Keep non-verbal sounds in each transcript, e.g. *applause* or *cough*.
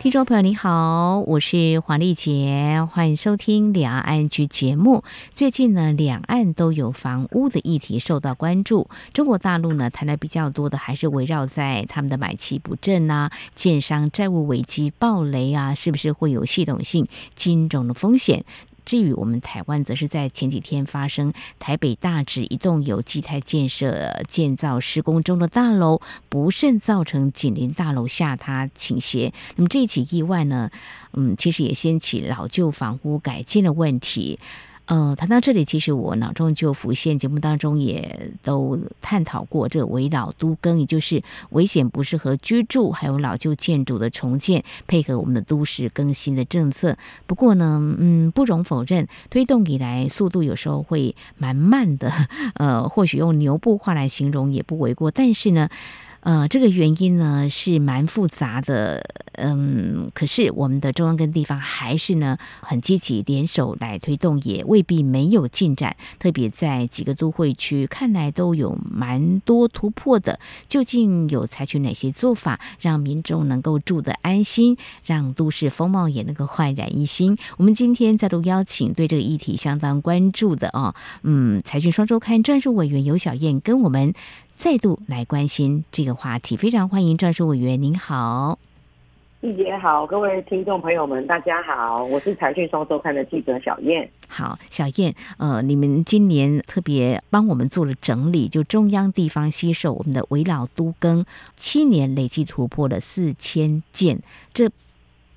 听众朋友，你好，我是黄丽杰，欢迎收听两岸局节目。最近呢，两岸都有房屋的议题受到关注。中国大陆呢，谈的比较多的还是围绕在他们的买气不振啊，建商债务危机暴雷啊，是不是会有系统性金融的风险？至于我们台湾，则是在前几天发生台北大直一栋有基台建设建造施工中的大楼不慎造成紧邻大楼下塌倾斜。那么这起意外呢，嗯，其实也掀起老旧房屋改建的问题。呃，谈到这里，其实我脑中就浮现，节目当中也都探讨过这个危老都更，也就是危险不适合居住，还有老旧建筑的重建，配合我们的都市更新的政策。不过呢，嗯，不容否认，推动以来速度有时候会蛮慢的，*laughs* 呃，或许用牛步话来形容也不为过。但是呢。呃，这个原因呢是蛮复杂的，嗯，可是我们的中央跟地方还是呢很积极联手来推动，也未必没有进展。特别在几个都会区，看来都有蛮多突破的。究竟有采取哪些做法，让民众能够住得安心，让都市风貌也能够焕然一新？我们今天再度邀请对这个议题相当关注的哦，嗯，财讯双周刊专属委员游小燕跟我们。再度来关心这个话题，非常欢迎专属委员。您好，季姐好，各位听众朋友们，大家好，我是财讯双周刊的记者小燕。好，小燕，呃，你们今年特别帮我们做了整理，就中央地方携手我们的危老都更，七年累计突破了四千件，这。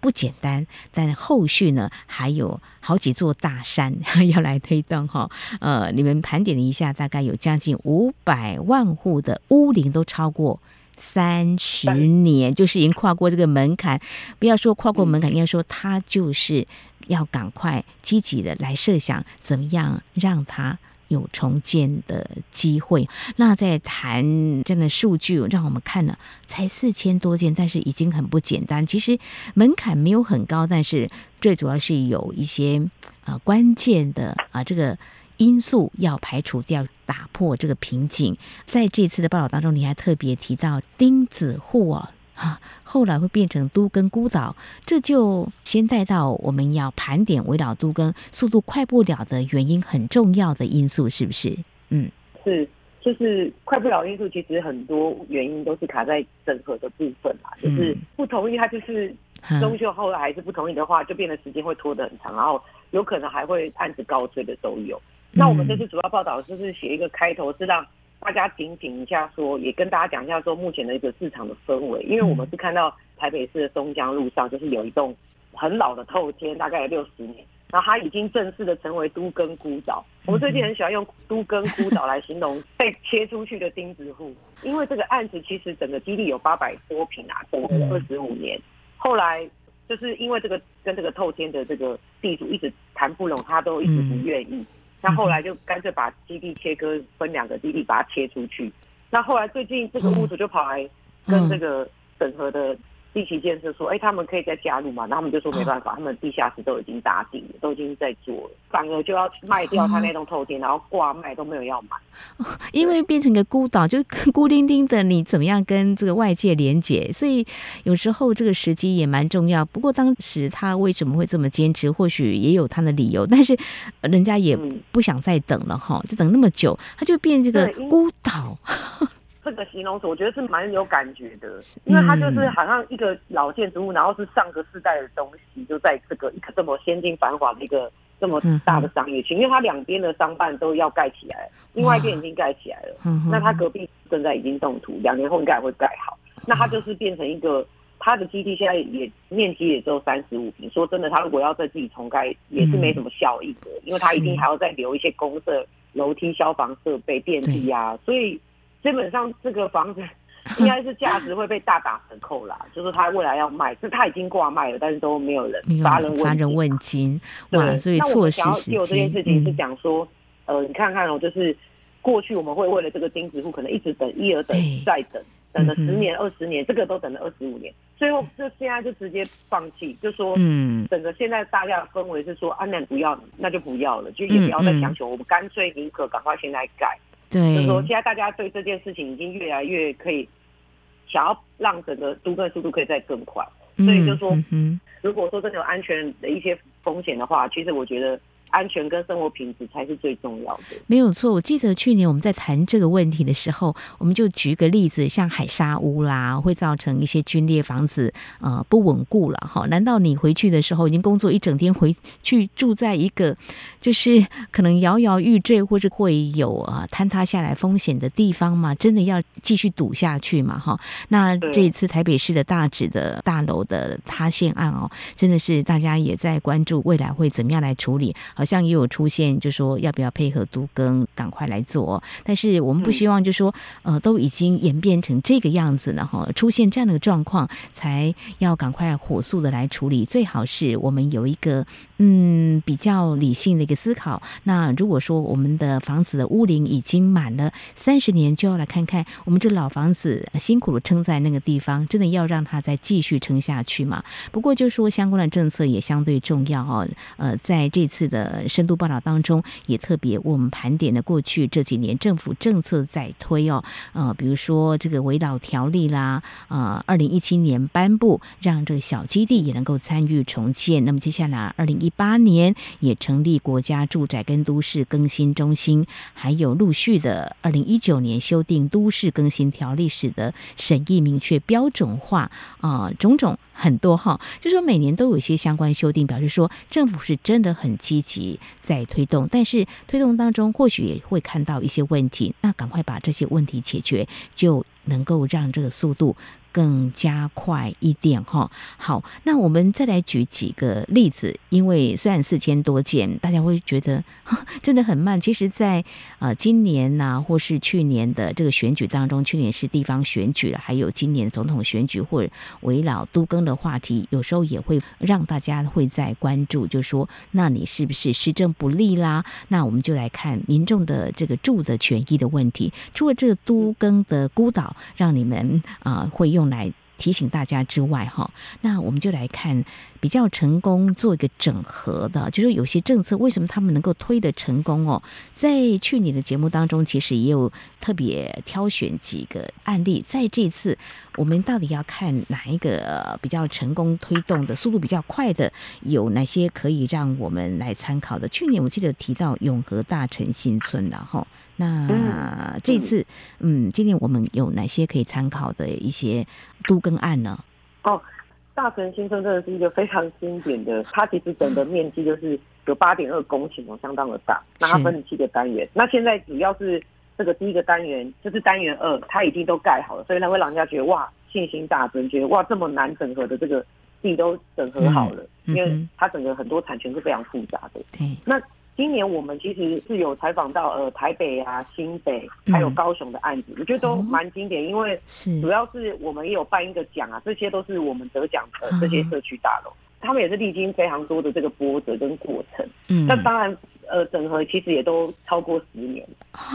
不简单，但后续呢还有好几座大山 *laughs* 要来推动哈。呃，你们盘点了一下，大概有将近五百万户的屋龄都超过三十年，就是已经跨过这个门槛。不要说跨过门槛，应该说他就是要赶快积极的来设想，怎么样让他。有重建的机会。那在谈这样的数据，让我们看了才四千多件，但是已经很不简单。其实门槛没有很高，但是最主要是有一些呃关键的啊这个因素要排除掉，打破这个瓶颈。在这次的报道当中，你还特别提到钉子户啊。啊，后来会变成都跟孤岛，这就先带到我们要盘点围绕都跟速度快不了的原因，很重要的因素是不是？嗯，是，就是快不了因素，其实很多原因都是卡在整合的部分嘛，就是不同意他就是终究后来还是不同意的话，就变得时间会拖得很长，然后有可能还会案子高追的都有。那我们这次主要报道就是写一个开头，是让。大家警醒一下说，说也跟大家讲一下，说目前的一个市场的氛围，因为我们是看到台北市的松江路上，就是有一栋很老的透天，大概有六十年，然后它已经正式的成为都更孤岛。我们最近很喜欢用都更孤岛来形容被切出去的钉子户，因为这个案子其实整个基地有八百多坪啊，等了二十五年，后来就是因为这个跟这个透天的这个地主一直谈不拢，他都一直不愿意。那后来就干脆把基地切割，分两个基地把它切出去。那后来最近这个屋主就跑来跟这个整合的。地旗建设说：“哎，他们可以再加入嘛？”然后他们就说：“没办法，他们地下室都已经打底了，都已经在做了，反而就要卖掉他那栋透天，然后挂卖都没有要买，*laughs* 因为变成一个孤岛，就孤零零的，你怎么样跟这个外界连接？所以有时候这个时机也蛮重要。不过当时他为什么会这么坚持？或许也有他的理由，但是人家也不想再等了哈，就等那么久，他就变这个孤岛。”这个形容词我觉得是蛮有感觉的，因为它就是好像一个老建筑物，然后是上个世代的东西，就在这个一个这么先进繁华的一个这么大的商业区，因为它两边的商办都要盖起来，另外一边已经盖起来了，那它隔壁正在已经动土，两年后应该会盖好，那它就是变成一个它的基地现在也面积也只有三十五平，说真的，它如果要再自己重盖也是没什么效益的，因为它一定还要再留一些公社、楼梯、消防设备、电梯啊，所以。基本上这个房子 *laughs* 应该是价值会被大打折扣啦，就是他未来要卖，是他已经挂卖了，但是都没有人发人发人问津，哇！所以错失时机。这件事情是讲说，嗯、呃，你看看哦，就是过去我们会为了这个钉子户，可能一直等，一而等，再等，等了十年、二十年，这个都等了二十五年。最后就现在就直接放弃，就说，嗯，整个现在大家的氛围是说，啊，那不要，那就不要了，就也不要再强求，我们干脆宁可赶快现在改。对，就是说现在大家对这件事情已经越来越可以，想要让整个都更速度可以再更快，所以就说，嗯，如果说真的有安全的一些风险的话，其实我觉得。安全跟生活品质才是最重要的。没有错，我记得去年我们在谈这个问题的时候，我们就举个例子，像海沙屋啦，会造成一些龟裂房子呃不稳固了哈。难道你回去的时候已经工作一整天，回去住在一个就是可能摇摇欲坠或者会有啊坍塌下来风险的地方吗？真的要继续赌下去吗？哈，那这一次台北市的大指的大楼的塌陷案哦，真的是大家也在关注未来会怎么样来处理。好像也有出现，就说要不要配合都更，赶快来做。但是我们不希望，就说呃，都已经演变成这个样子了哈，出现这样的状况，才要赶快火速的来处理。最好是我们有一个嗯比较理性的一个思考。那如果说我们的房子的屋龄已经满了三十年，就要来看看我们这老房子辛苦的撑在那个地方，真的要让它再继续撑下去吗？不过就说相关的政策也相对重要哦。呃，在这次的。呃，深度报道当中也特别为我们盘点了过去这几年政府政策在推哦，呃，比如说这个危老条例啦，呃，二零一七年颁布让这个小基地也能够参与重建。那么接下来二零一八年也成立国家住宅跟都市更新中心，还有陆续的二零一九年修订都市更新条例，使得审议明确标准化啊，呃，种种。很多哈，就说每年都有一些相关修订，表示说政府是真的很积极在推动，但是推动当中或许也会看到一些问题，那赶快把这些问题解决，就能够让这个速度。更加快一点哈，好，那我们再来举几个例子，因为虽然四千多件，大家会觉得 *laughs* 真的很慢。其实在，呃今年呐、或是去年的这个选举当中，去年是地方选举，还有今年总统选举或者围绕都更的话题，有时候也会让大家会在关注，就说那你是不是施政不利啦？那我们就来看民众的这个住的权益的问题。除了这个都更的孤岛，让你们啊、会用。用来提醒大家之外，哈，那我们就来看比较成功做一个整合的，就是有些政策为什么他们能够推得成功哦？在去年的节目当中，其实也有特别挑选几个案例。在这次，我们到底要看哪一个比较成功推动的速度比较快的，有哪些可以让我们来参考的？去年我记得提到永和大城新村了，哈。那这次，嗯，嗯，今年我们有哪些可以参考的一些都更案呢？哦，大城新村真的是一个非常经典的，*laughs* 它其实整个面积就是有八点二公顷哦，相当的大。那它分了七个单元，那现在主要是这个第一个单元就是单元二，它已经都盖好了，所以它会让人家觉得哇，信心大增，觉得哇，这么难整合的这个地都整合好了，嗯嗯、因为它整个很多产权是非常复杂的。对，那。今年我们其实是有采访到呃台北啊、新北还有高雄的案子，我觉得都蛮经典，因为主要是我们也有办一个奖啊，这些都是我们得奖的这些社区大楼，他们也是历经非常多的这个波折跟过程。嗯，那当然呃整合其实也都超过十年，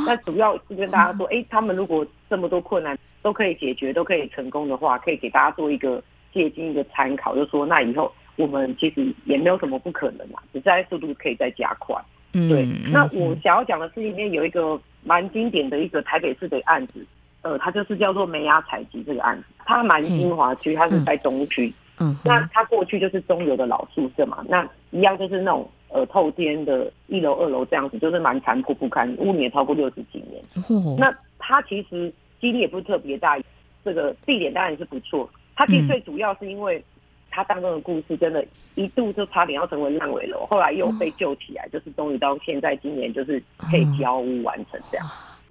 那主要是跟大家说，哎，他们如果这么多困难都可以解决，都可以成功的话，可以给大家做一个借鉴、一个参考，就是说那以后。我们其实也没有什么不可能啊，只在速度可以再加快。嗯，对。那我想要讲的是，里面有一个蛮经典的一个台北市的案子，呃，它就是叫做梅亚采集这个案子，它蛮精华区，它是在东区。嗯，那它过去就是中油的老宿舍嘛，那一样就是那种呃透天的一楼、二楼这样子，就是蛮残破不堪，屋龄也超过六十几年。嗯，那它其实基地也不是特别大，这个地点当然是不错。它其实最主要是因为。他当中的故事真的，一度就差点要成为烂尾楼，后来又被救起来，就是终于到现在今年就是可以交屋完成这样。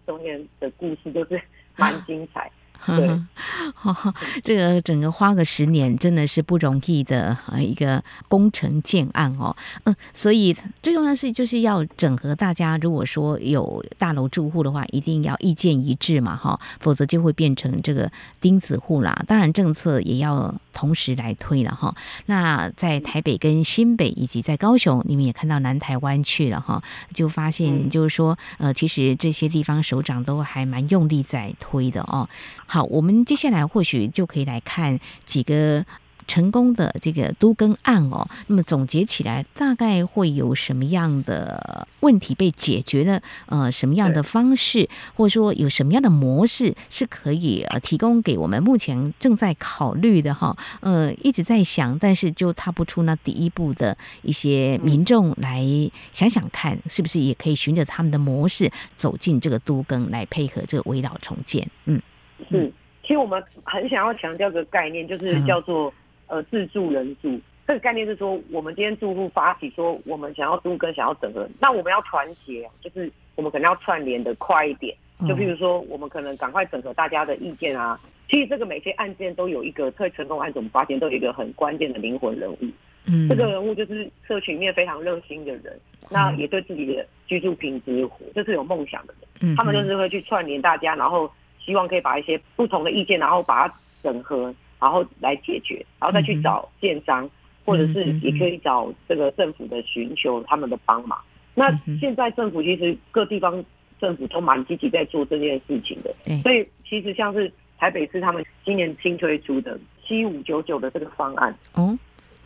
中间的故事就是蛮精彩。对，*laughs* 哦，这个整个花个十年真的是不容易的一个工程建案哦。嗯，所以最重要的是就是要整合大家。如果说有大楼住户的话，一定要意见一致嘛，哈，否则就会变成这个钉子户啦。当然，政策也要同时来推了哈。那在台北跟新北以及在高雄，你们也看到南台湾去了哈，就发现就是说，呃，其实这些地方首长都还蛮用力在推的哦。好，我们接下来或许就可以来看几个。成功的这个都更案哦，那么总结起来，大概会有什么样的问题被解决呢？呃，什么样的方式，或者说有什么样的模式是可以呃提供给我们目前正在考虑的哈？呃，一直在想，但是就踏不出那第一步的一些民众来想想看，是不是也可以循着他们的模式走进这个都更，来配合这个危老重建？嗯，是，其实我们很想要强调个概念，就是叫做。呃，自助人住这个概念是说，我们今天住户发起说，我们想要租跟，想要整合，那我们要团结，就是我们可能要串联的快一点。就譬如说，我们可能赶快整合大家的意见啊。其实这个每些案件都有一个特成功案子，我们发现都有一个很关键的灵魂人物。嗯，这个人物就是社群里面非常热心的人，那也对自己的居住品质就是有梦想的人。他们就是会去串联大家，然后希望可以把一些不同的意见，然后把它整合。然后来解决，然后再去找建商，或者是也可以找这个政府的寻求他们的帮忙。那现在政府其实各地方政府都蛮积极在做这件事情的，所以其实像是台北市他们今年新推出的七五九九的这个方案，哦，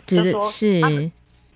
就是说是，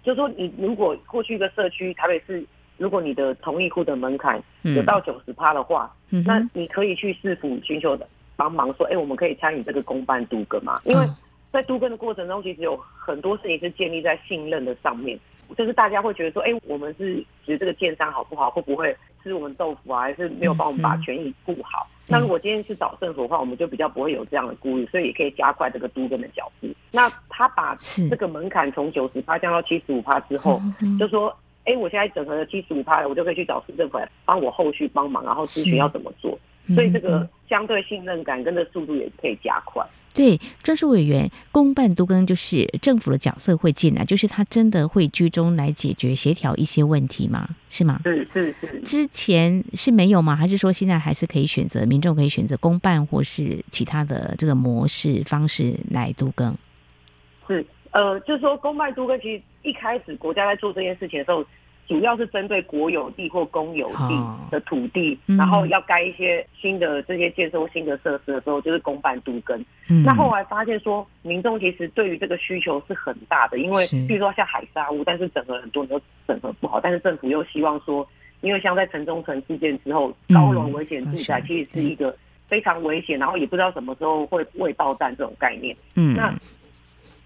就是说你如果过去一个社区台北市，如果你的同意户的门槛有到九十趴的话，那你可以去市府寻求的。帮忙说，哎、欸，我们可以参与这个公办都更嘛？因为在都更的过程中，其实有很多事情是建立在信任的上面，就是大家会觉得说，哎、欸，我们是觉得这个建商好不好，会不会吃我们豆腐啊，还是没有帮我们把权益顾好？那如果今天是找政府的话，我们就比较不会有这样的顾虑，所以也可以加快这个都更的脚步。那他把这个门槛从九十趴降到七十五趴之后，就说，哎、欸，我现在整合了七十五趴了，我就可以去找市政府来帮我后续帮忙，然后咨询要怎么做。所以这个相对信任感跟这速度也可以加快。对，专属委员公办都更就是政府的角色会进来，就是他真的会居中来解决协调一些问题吗？是吗？是是是。之前是没有吗？还是说现在还是可以选择民众可以选择公办或是其他的这个模式方式来都更？是呃，就是说公办都更其实一开始国家在做这件事情的时候。主要是针对国有地或公有地的土地，哦、然后要盖一些新的这些建设新的设施的时候，就是公办都更。嗯、那后来发现说，民众其实对于这个需求是很大的，因为比如说像海沙屋，但是整合很多人都整合不好，但是政府又希望说，因为像在城中城事件之后，高楼危险住宅其实是一个非常危险，然后也不知道什么时候会未爆弹这种概念。嗯，那。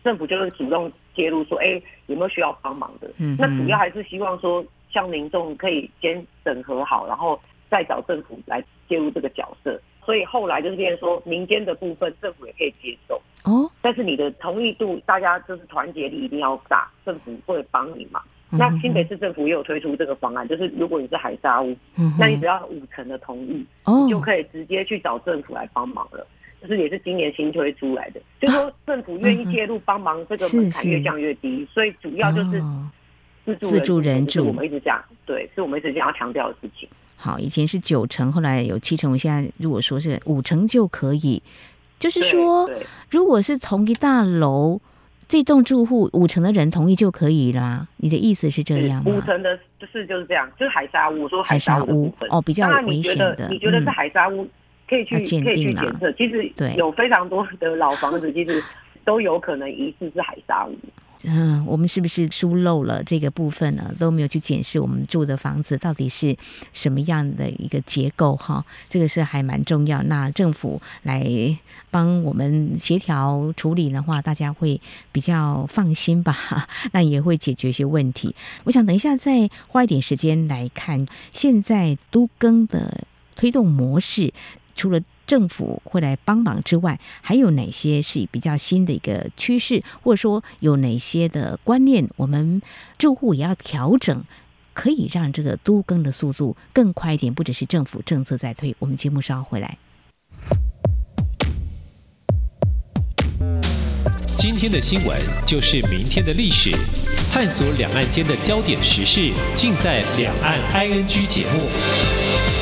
政府就是主动介入，说：“哎、欸，有没有需要帮忙的？”嗯，那主要还是希望说，像民众可以先整合好，然后再找政府来介入这个角色。所以后来就是变成说，民间的部分政府也可以接受哦。但是你的同意度，大家就是团结力一定要大，政府会帮你嘛。嗯、那新北市政府也有推出这个方案，就是如果你是海沙屋，嗯、那你只要五成的同意，哦，你就可以直接去找政府来帮忙了。就是也是今年新推出来的，就是说政府愿意介入帮忙，这个门槛越降越低，所以主要就是自助人住。我们一直讲，对，是我们一直想要强调的事情。好，以前是九成，后来有七成，我现在如果说是五成就可以，就是说，如果是同一大楼这栋住户五成的人同意就可以了。你的意思是这样吗？五成的就是就是这样，就是海沙屋。我说海沙屋哦，比较危险的。你觉得是海沙屋？可以去可以去检测，其实有非常多的老房子，其实都有可能疑似是海沙屋。嗯，我们是不是疏漏了这个部分呢？都没有去检视我们住的房子到底是什么样的一个结构哈？这个是还蛮重要。那政府来帮我们协调处理的话，大家会比较放心吧？*laughs* 那也会解决一些问题。我想等一下再花一点时间来看现在都更的推动模式。除了政府会来帮忙之外，还有哪些是比较新的一个趋势，或者说有哪些的观念，我们住户也要调整，可以让这个都更的速度更快一点？不只是政府政策在推，我们节目稍后回来。今天的新闻就是明天的历史，探索两岸间的焦点时事，尽在《两岸 ING》节目。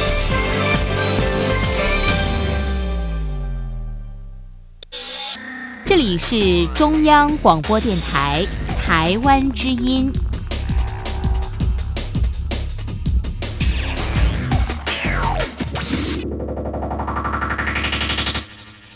这里是中央广播电台台湾之音。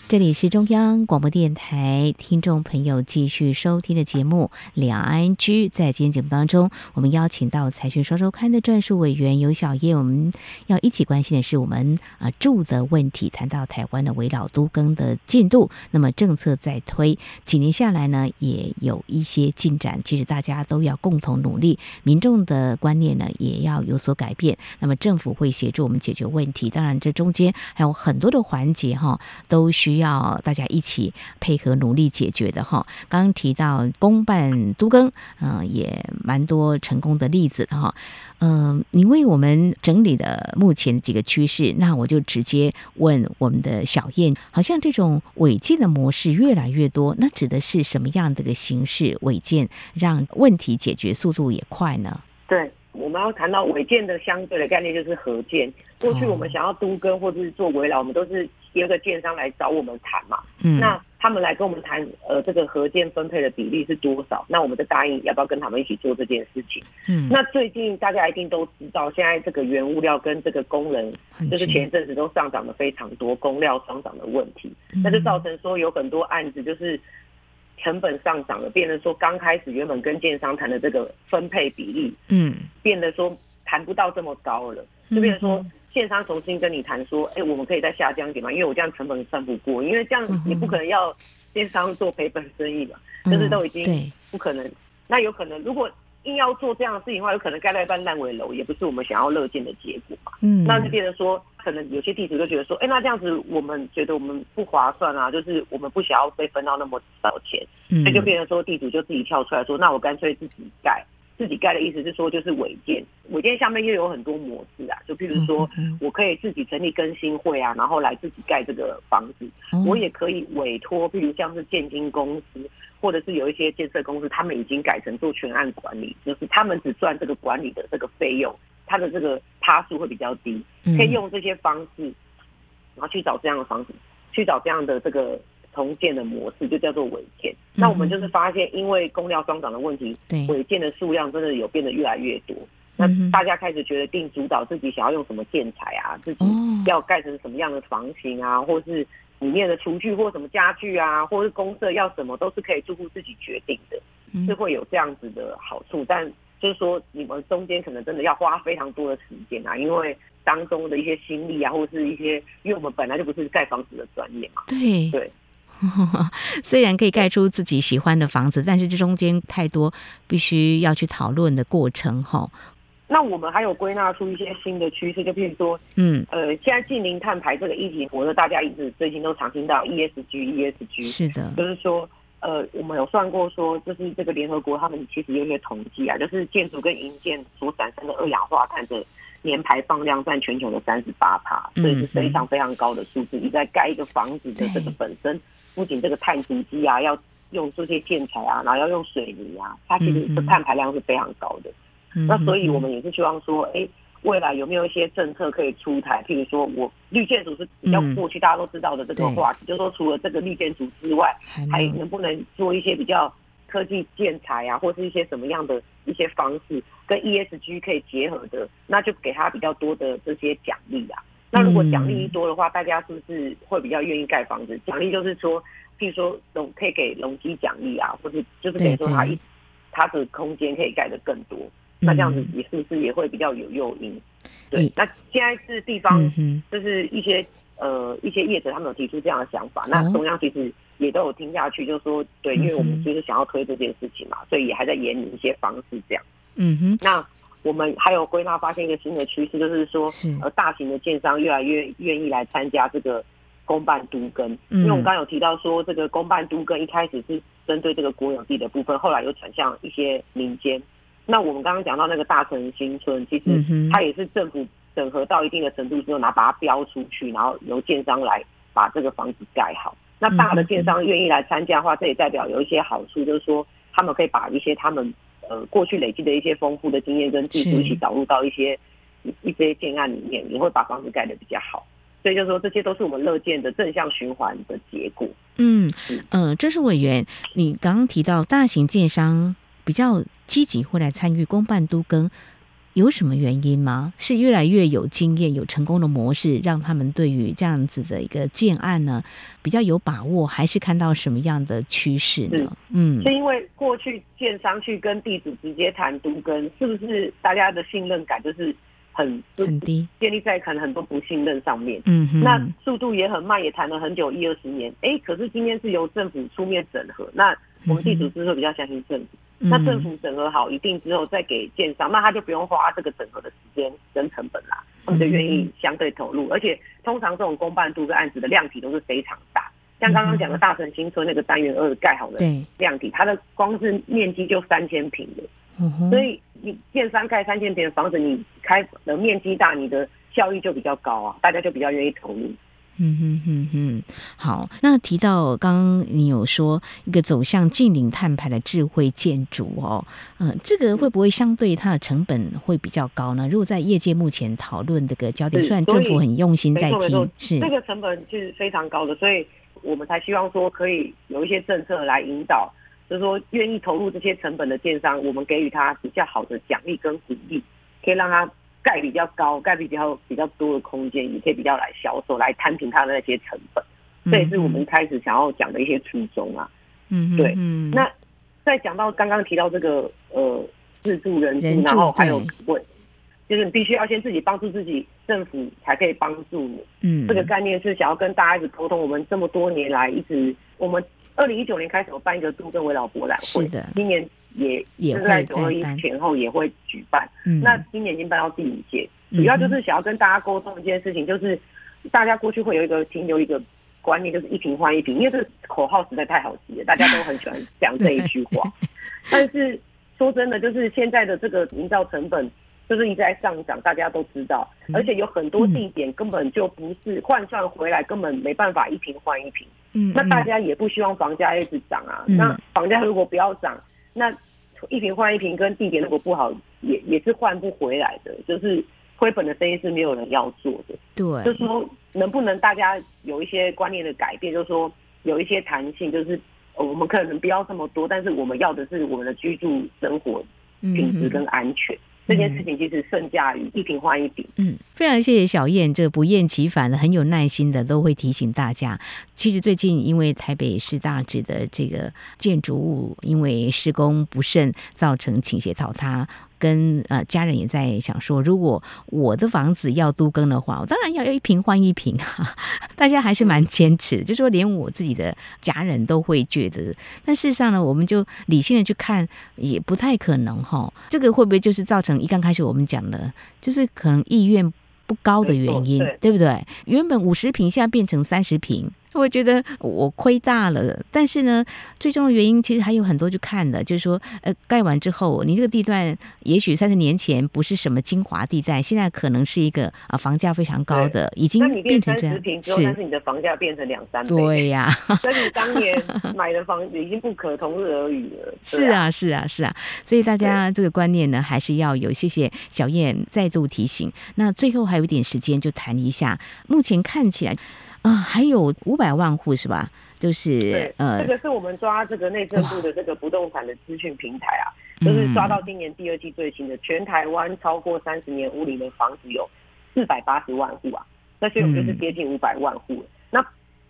这里是中央广播电台，听众朋友继续收听的节目《两岸居》。在今天节目当中，我们邀请到《财讯双周刊》的撰述委员游小燕，我们要一起关心的是我们啊住的问题。谈到台湾的围绕都更的进度，那么政策在推，几年下来呢，也有一些进展。其实大家都要共同努力，民众的观念呢也要有所改变。那么政府会协助我们解决问题。当然，这中间还有很多的环节哈，都需要。要大家一起配合努力解决的哈。刚刚提到公办都更，嗯，也蛮多成功的例子哈。嗯，你为我们整理了目前几个趋势，那我就直接问我们的小燕，好像这种违建的模式越来越多，那指的是什么样的一个形式违建，让问题解决速度也快呢？对，我们要谈到违建的相对的概念就是合建。过去我们想要都更或者是做围老，我们都是。第二个建商来找我们谈嘛，嗯，那他们来跟我们谈，呃，这个合建分配的比例是多少？那我们就答应要不要跟他们一起做这件事情。嗯，那最近大家一定都知道，现在这个原物料跟这个工人，就是前一阵子都上涨的非常多，工料上涨的问题，那就造成说有很多案子就是成本上涨了，变得说刚开始原本跟建商谈的这个分配比例，嗯，变得说谈不到这么高了，就变成说。建商重新跟你谈说，哎、欸，我们可以再下降一点嘛？因为我这样成本算不过，因为这样你不可能要建商做赔本生意嘛，就、嗯、是都已经不可能。那有可能如果硬要做这样的事情的话，有可能盖到一半烂尾楼，也不是我们想要乐见的结果嘛。嗯，那就变成说，可能有些地主就觉得说，哎、欸，那这样子我们觉得我们不划算啊，就是我们不想要被分到那么少钱，那、嗯、就变成说地主就自己跳出来说，那我干脆自己盖。自己盖的意思是说，就是违建。违建下面又有很多模式啊，就譬如说，我可以自己成立更新会啊，然后来自己盖这个房子。我也可以委托，譬如像是建经公司，或者是有一些建设公司，他们已经改成做全案管理，就是他们只赚这个管理的这个费用，它的这个趴数会比较低，可以用这些方式，然后去找这样的房子，去找这样的这个。重建的模式就叫做违建，那我们就是发现，因为工料双涨的问题，违建的数量真的有变得越来越多。那大家开始决定主导自己想要用什么建材啊，自己要盖成什么样的房型啊，或是里面的厨具或什么家具啊，或是公社要什么，都是可以住户自己决定的，是会有这样子的好处。但就是说，你们中间可能真的要花非常多的时间啊，因为当中的一些心力啊，或者是一些，因为我们本来就不是盖房子的专业嘛，对。对。*laughs* 虽然可以盖出自己喜欢的房子，但是这中间太多必须要去讨论的过程哈。那我们还有归纳出一些新的趋势，就譬如说，嗯，呃，现在近零碳排这个议题，我觉得大家一直最近都常听到 ESG，ESG，是的，就是说，呃，我们有算过说，就是这个联合国他们其实有一些统计啊，就是建筑跟营建所产生的二氧化碳的年排放量占全球的三十八趴，所以是非常非常高的数字。你在盖一个房子的这个本身。不仅这个碳足迹啊，要用这些建材啊，然后要用水泥啊，它其实这碳排量是非常高的。嗯、那所以我们也是希望说，哎，未来有没有一些政策可以出台？譬如说我绿建筑是比较过去大家都知道的这个话题，嗯、就是说除了这个绿建筑之外，还能不能做一些比较科技建材啊，或是一些什么样的一些方式跟 ESG 可以结合的？那就给他比较多的这些奖励啊。那如果奖励一多的话，大家是不是会比较愿意盖房子？奖励就是说，譬如说容可以给容积奖励啊，或者就是等于说它一它的空间可以盖得更多，那这样子也是不是也会比较有诱因？对，那现在是地方，就是一些呃一些业者他们有提出这样的想法，那中央其实也都有听下去，就是说对，因为我们就是想要推这件事情嘛，所以也还在研拟一些方式这样。嗯哼，那。我们还有归纳发现一个新的趋势，就是说，呃，大型的建商越来越愿意来参加这个公办都更，因为我们刚刚有提到说，这个公办都更一开始是针对这个国有地的部分，后来又转向一些民间。那我们刚刚讲到那个大城新村，其实它也是政府整合到一定的程度之后，拿把它标出去，然后由建商来把这个房子盖好。那大的建商愿意来参加的话，这也代表有一些好处，就是说他们可以把一些他们。呃，过去累积的一些丰富的经验跟技术一起导入到一些一一些建案里面，也会把房子盖得比较好。所以就是说，这些都是我们乐见的正向循环的结果。嗯嗯，这是委员，你刚刚提到大型建商比较积极会来参与公办都更。有什么原因吗？是越来越有经验、有成功的模式，让他们对于这样子的一个建案呢比较有把握，还是看到什么样的趋势呢？嗯，是因为过去建商去跟地主直接谈都更，是不是大家的信任感就是很很低，建立在可能很多不信任上面？嗯哼，那速度也很慢，也谈了很久，一二十年。哎，可是今天是由政府出面整合，那我们地主是不是比较相信政府？那政府整合好一定之后，再给建商，那他就不用花这个整合的时间跟成本啦，他们就愿意相对投入。而且通常这种公办都更案子的量体都是非常大，像刚刚讲的大城新村那个单元二盖好的量体，它的光是面积就三千平的，所以你建商盖三千平的房子，你开的面积大，你的效益就比较高啊，大家就比较愿意投入。嗯哼哼哼，好。那提到刚刚你有说一个走向近零碳排的智慧建筑哦，嗯，这个会不会相对它的成本会比较高呢？如果在业界目前讨论这个焦点，虽然政府很用心在听，是这个成本是非常高的，所以我们才希望说可以有一些政策来引导，就是说愿意投入这些成本的电商，我们给予他比较好的奖励跟鼓励，可以让他。盖比较高，盖比较比较多的空间，你可以比较来销售，来摊平它的那些成本。这也是我们开始想要讲的一些初衷啊。嗯，对。那再讲到刚刚提到这个呃自助人数，然后还有问，就是你必须要先自己帮助自己，政府才可以帮助你。嗯，这个概念是想要跟大家一直沟通。我们这么多年来一直，我们二零一九年开始有办一个都更危老博览会，是的，今年。也也是在九二一前后也会举办。嗯，那今年已经办到第五届，主要就是想要跟大家沟通一件事情，就是大家过去会有一个停留一个观念，就是一瓶换一瓶，因为这个口号实在太好记了，大家都很喜欢讲这一句话。但是说真的，就是现在的这个营造成本就是一直在上涨，大家都知道，而且有很多地点根本就不是换算回来，根本没办法一瓶换一瓶。嗯，那大家也不希望房价一直涨啊。那房价如果不要涨，那一瓶换一瓶，跟地点如果不好，也也是换不回来的。就是亏本的生意是没有人要做的。对，就是说能不能大家有一些观念的改变，就是说有一些弹性，就是我们可能不要这么多，但是我们要的是我们的居住生活品质跟安全。嗯这件事情其实胜价于一瓶换一瓶。嗯，非常谢谢小燕，这个不厌其烦的、很有耐心的，都会提醒大家。其实最近因为台北市大致的这个建筑物因为施工不慎，造成倾斜倒塌。跟呃家人也在想说，如果我的房子要都更的话，我当然要要一平换一平哈。*laughs* 大家还是蛮坚持的，就说连我自己的家人都会觉得。但事实上呢，我们就理性的去看，也不太可能哈。这个会不会就是造成一刚开始我们讲的，就是可能意愿不高的原因，对，不对？原本五十平，现在变成三十坪。我觉得我亏大了，但是呢，最终的原因其实还有很多去看的，就是说，呃，盖完之后，你这个地段也许三十年前不是什么精华地带，现在可能是一个啊房价非常高的，已经变成这样。是，但是你的房价变成两三倍。对呀，*laughs* 跟你当年买的房子已经不可同日而语了。*laughs* 是啊，是啊，是啊，所以大家这个观念呢，还是要有。谢谢小燕再度提醒。那最后还有一点时间，就谈一下，目前看起来。啊、呃，还有五百万户是吧？就是呃，这个是我们抓这个内政部的这个不动产的资讯平台啊，就是抓到今年第二季最新的，全台湾超过三十年屋龄的房子有四百八十万户啊，那所以我们就是接近五百万户、嗯。那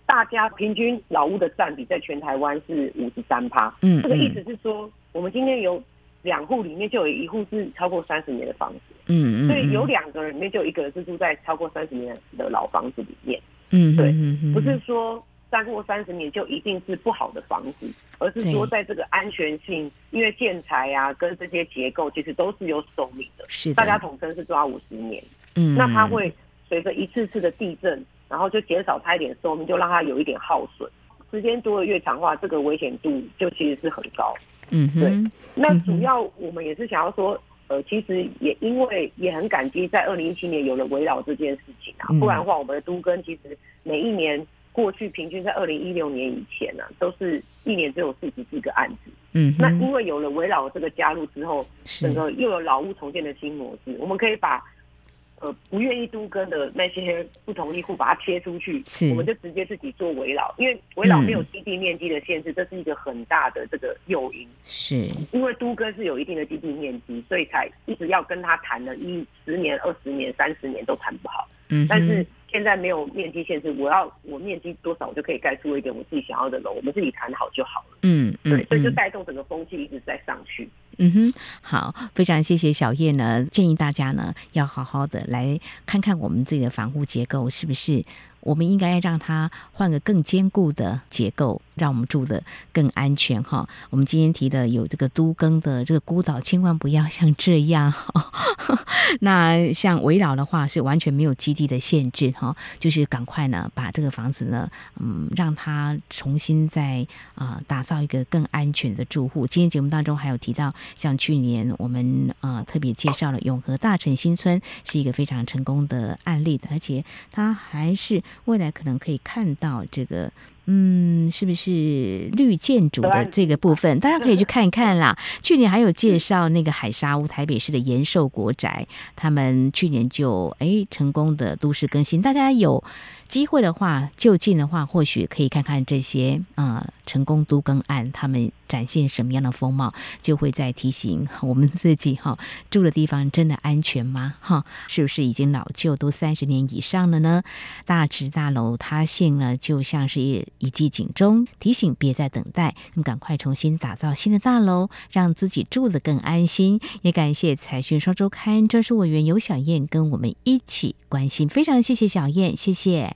大家平均老屋的占比在全台湾是五十三趴，嗯，这个意思是说，我们今天有两户里面就有一户是超过三十年的房子，嗯嗯，所以有两个人里面就有一个人是住在超过三十年的老房子里面。嗯，对，不是说再过三十年就一定是不好的房子，而是说在这个安全性，因为建材啊跟这些结构其实都是有寿命的，是的，大家统称是抓五十年。嗯，那它会随着一次次的地震，然后就减少它一点寿命，就让它有一点耗损。时间多的越长的话，这个危险度就其实是很高。嗯，对。那主要我们也是想要说。呃，其实也因为也很感激，在二零一七年有了围绕这件事情啊，不然的话，我们的都更其实每一年过去平均在二零一六年以前呢、啊，都是一年只有四十四个案子。嗯，那因为有了围绕这个加入之后，整个又有老屋重建的新模式，我们可以把呃不愿意都跟的那些不同意户把它贴出去，我们就直接自己做围老，因为围老没有基地面积的限制，嗯，这是一个很大的这个诱因。是，因为都跟是有一定的基地面积，所以才一直要跟他谈了一十年、二十年、三十年都谈不好。嗯，但是。现在没有面积限制，我要我面积多少，我就可以盖出一点我自己想要的楼，我们自己谈好就好了。嗯，嗯对，所以就带动整个风气一直在上去。嗯哼，好，非常谢谢小叶呢，建议大家呢要好好的来看看我们自己的房屋结构是不是。我们应该让它换个更坚固的结构，让我们住得更安全哈。我们今天提的有这个都更的这个孤岛，千万不要像这样。*laughs* 那像围绕的话，是完全没有基地的限制哈，就是赶快呢把这个房子呢，嗯，让它重新再啊、打造一个更安全的住户。今天节目当中还有提到，像去年我们呃特别介绍了永和大城新村是一个非常成功的案例的，而且它还是。未来可能可以看到这个。嗯，是不是绿建筑的这个部分，大家可以去看一看啦。去年还有介绍那个海沙屋，台北市的延寿国宅，他们去年就哎成功的都市更新。大家有机会的话，就近的话，或许可以看看这些啊、呃、成功都更案，他们展现什么样的风貌，就会在提醒我们自己哈，住的地方真的安全吗？哈，是不是已经老旧都三十年以上了呢？大直大楼塌陷了，就像是一。一记警钟，提醒别再等待，赶快重新打造新的大楼，让自己住的更安心。也感谢财讯双周刊专属委员尤小燕跟我们一起关心，非常谢谢小燕，谢谢，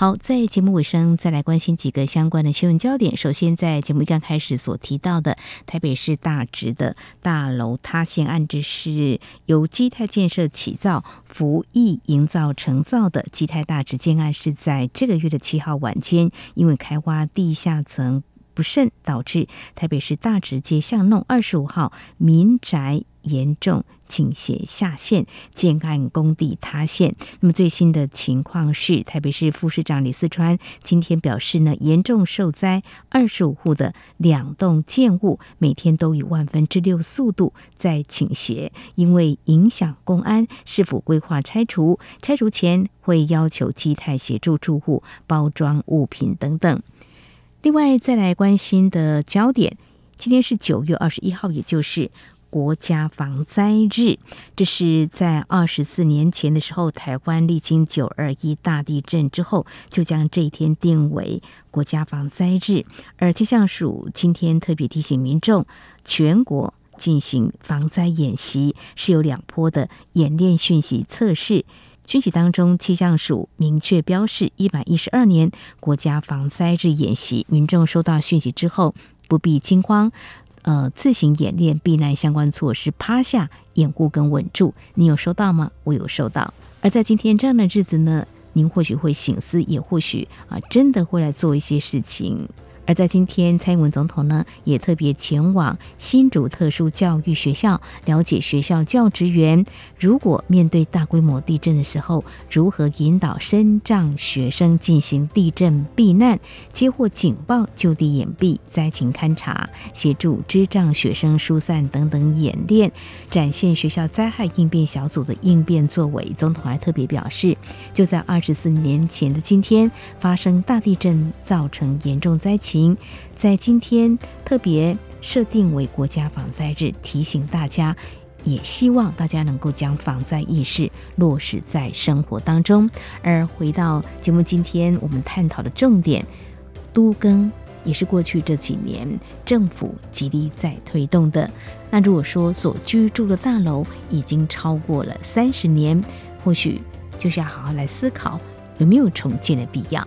好，在节目尾声再来关心几个相关的新闻焦点。首先，在节目一刚开始所提到的台北市大直的大楼塌陷案，这是由基泰建设起造、福义营造承造的基泰大直建案，是在这个月的七号晚间，因为开挖地下层不慎，导致台北市大直街巷弄二十五号民宅严重倾斜下陷，建案工地塌陷。那么最新的情况是，台北市副市长李四川今天表示呢，严重受灾二十五户的两栋建物每天都以万分之六速度在倾斜，因为影响公安，是否规划拆除？拆除前会要求基泰协助住户包装物品等等。另外，再来关心的焦点，今天是九月二十一号，也就是。国家防灾日，这是在二十四年前的时候，台湾历经九二一大地震之后，就将这一天定为国家防灾日。而气象署今天特别提醒民众，全国进行防灾演习是有两波的演练讯息测试。讯息当中，气象署明确标示，一百一十二年国家防灾日演习，民众收到讯息之后不必惊慌。呃，自行演练避难相关措施，趴下掩护跟稳住。你有收到吗？我有收到。而在今天这样的日子呢，您或许会醒思，也或许啊，真的会来做一些事情。而在今天，蔡英文总统呢也特别前往新竹特殊教育学校，了解学校教职员如果面对大规模地震的时候，如何引导身障学生进行地震避难、接获警报就地掩蔽、灾情勘查、协助智障学生疏散等等演练，展现学校灾害应变小组的应变作为。总统还特别表示，就在二十四年前的今天，发生大地震，造成严重灾情。在今天特别设定为国家防灾日，提醒大家，也希望大家能够将防灾意识落实在生活当中。而回到节目，今天我们探讨的重点，都更也是过去这几年政府极力在推动的。那如果说所居住的大楼已经超过了三十年，或许就是要好好来思考有没有重建的必要。